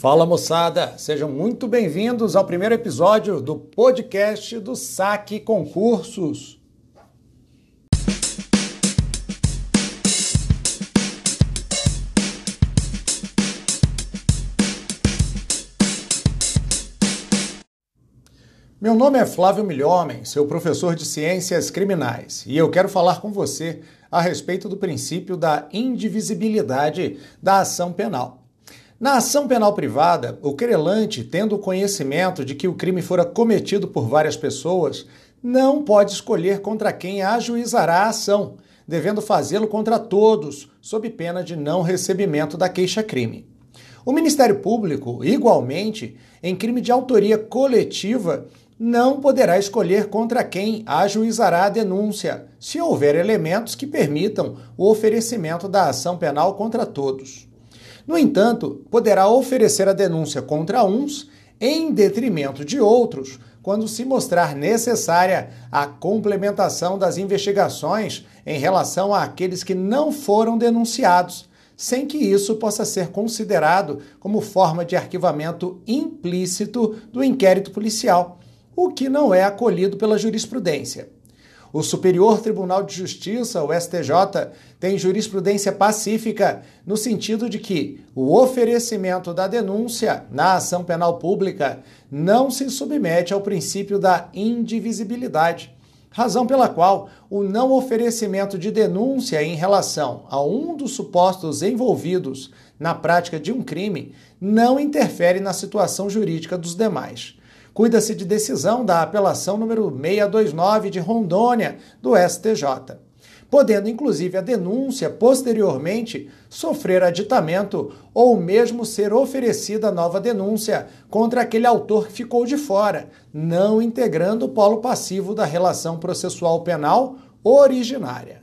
Fala moçada, sejam muito bem-vindos ao primeiro episódio do podcast do Saque Concursos. Meu nome é Flávio Milhomem, seu professor de Ciências Criminais, e eu quero falar com você a respeito do princípio da indivisibilidade da ação penal. Na ação penal privada, o querelante, tendo conhecimento de que o crime fora cometido por várias pessoas, não pode escolher contra quem ajuizará a ação, devendo fazê-lo contra todos, sob pena de não recebimento da queixa-crime. O Ministério Público, igualmente, em crime de autoria coletiva, não poderá escolher contra quem ajuizará a denúncia, se houver elementos que permitam o oferecimento da ação penal contra todos. No entanto, poderá oferecer a denúncia contra uns em detrimento de outros, quando se mostrar necessária a complementação das investigações em relação àqueles que não foram denunciados, sem que isso possa ser considerado como forma de arquivamento implícito do inquérito policial, o que não é acolhido pela jurisprudência. O Superior Tribunal de Justiça, o STJ, tem jurisprudência pacífica no sentido de que o oferecimento da denúncia na ação penal pública não se submete ao princípio da indivisibilidade, razão pela qual o não oferecimento de denúncia em relação a um dos supostos envolvidos na prática de um crime não interfere na situação jurídica dos demais. Cuida-se de decisão da apelação número 629 de Rondônia, do STJ. Podendo, inclusive, a denúncia posteriormente sofrer aditamento ou mesmo ser oferecida nova denúncia contra aquele autor que ficou de fora, não integrando o polo passivo da relação processual penal originária.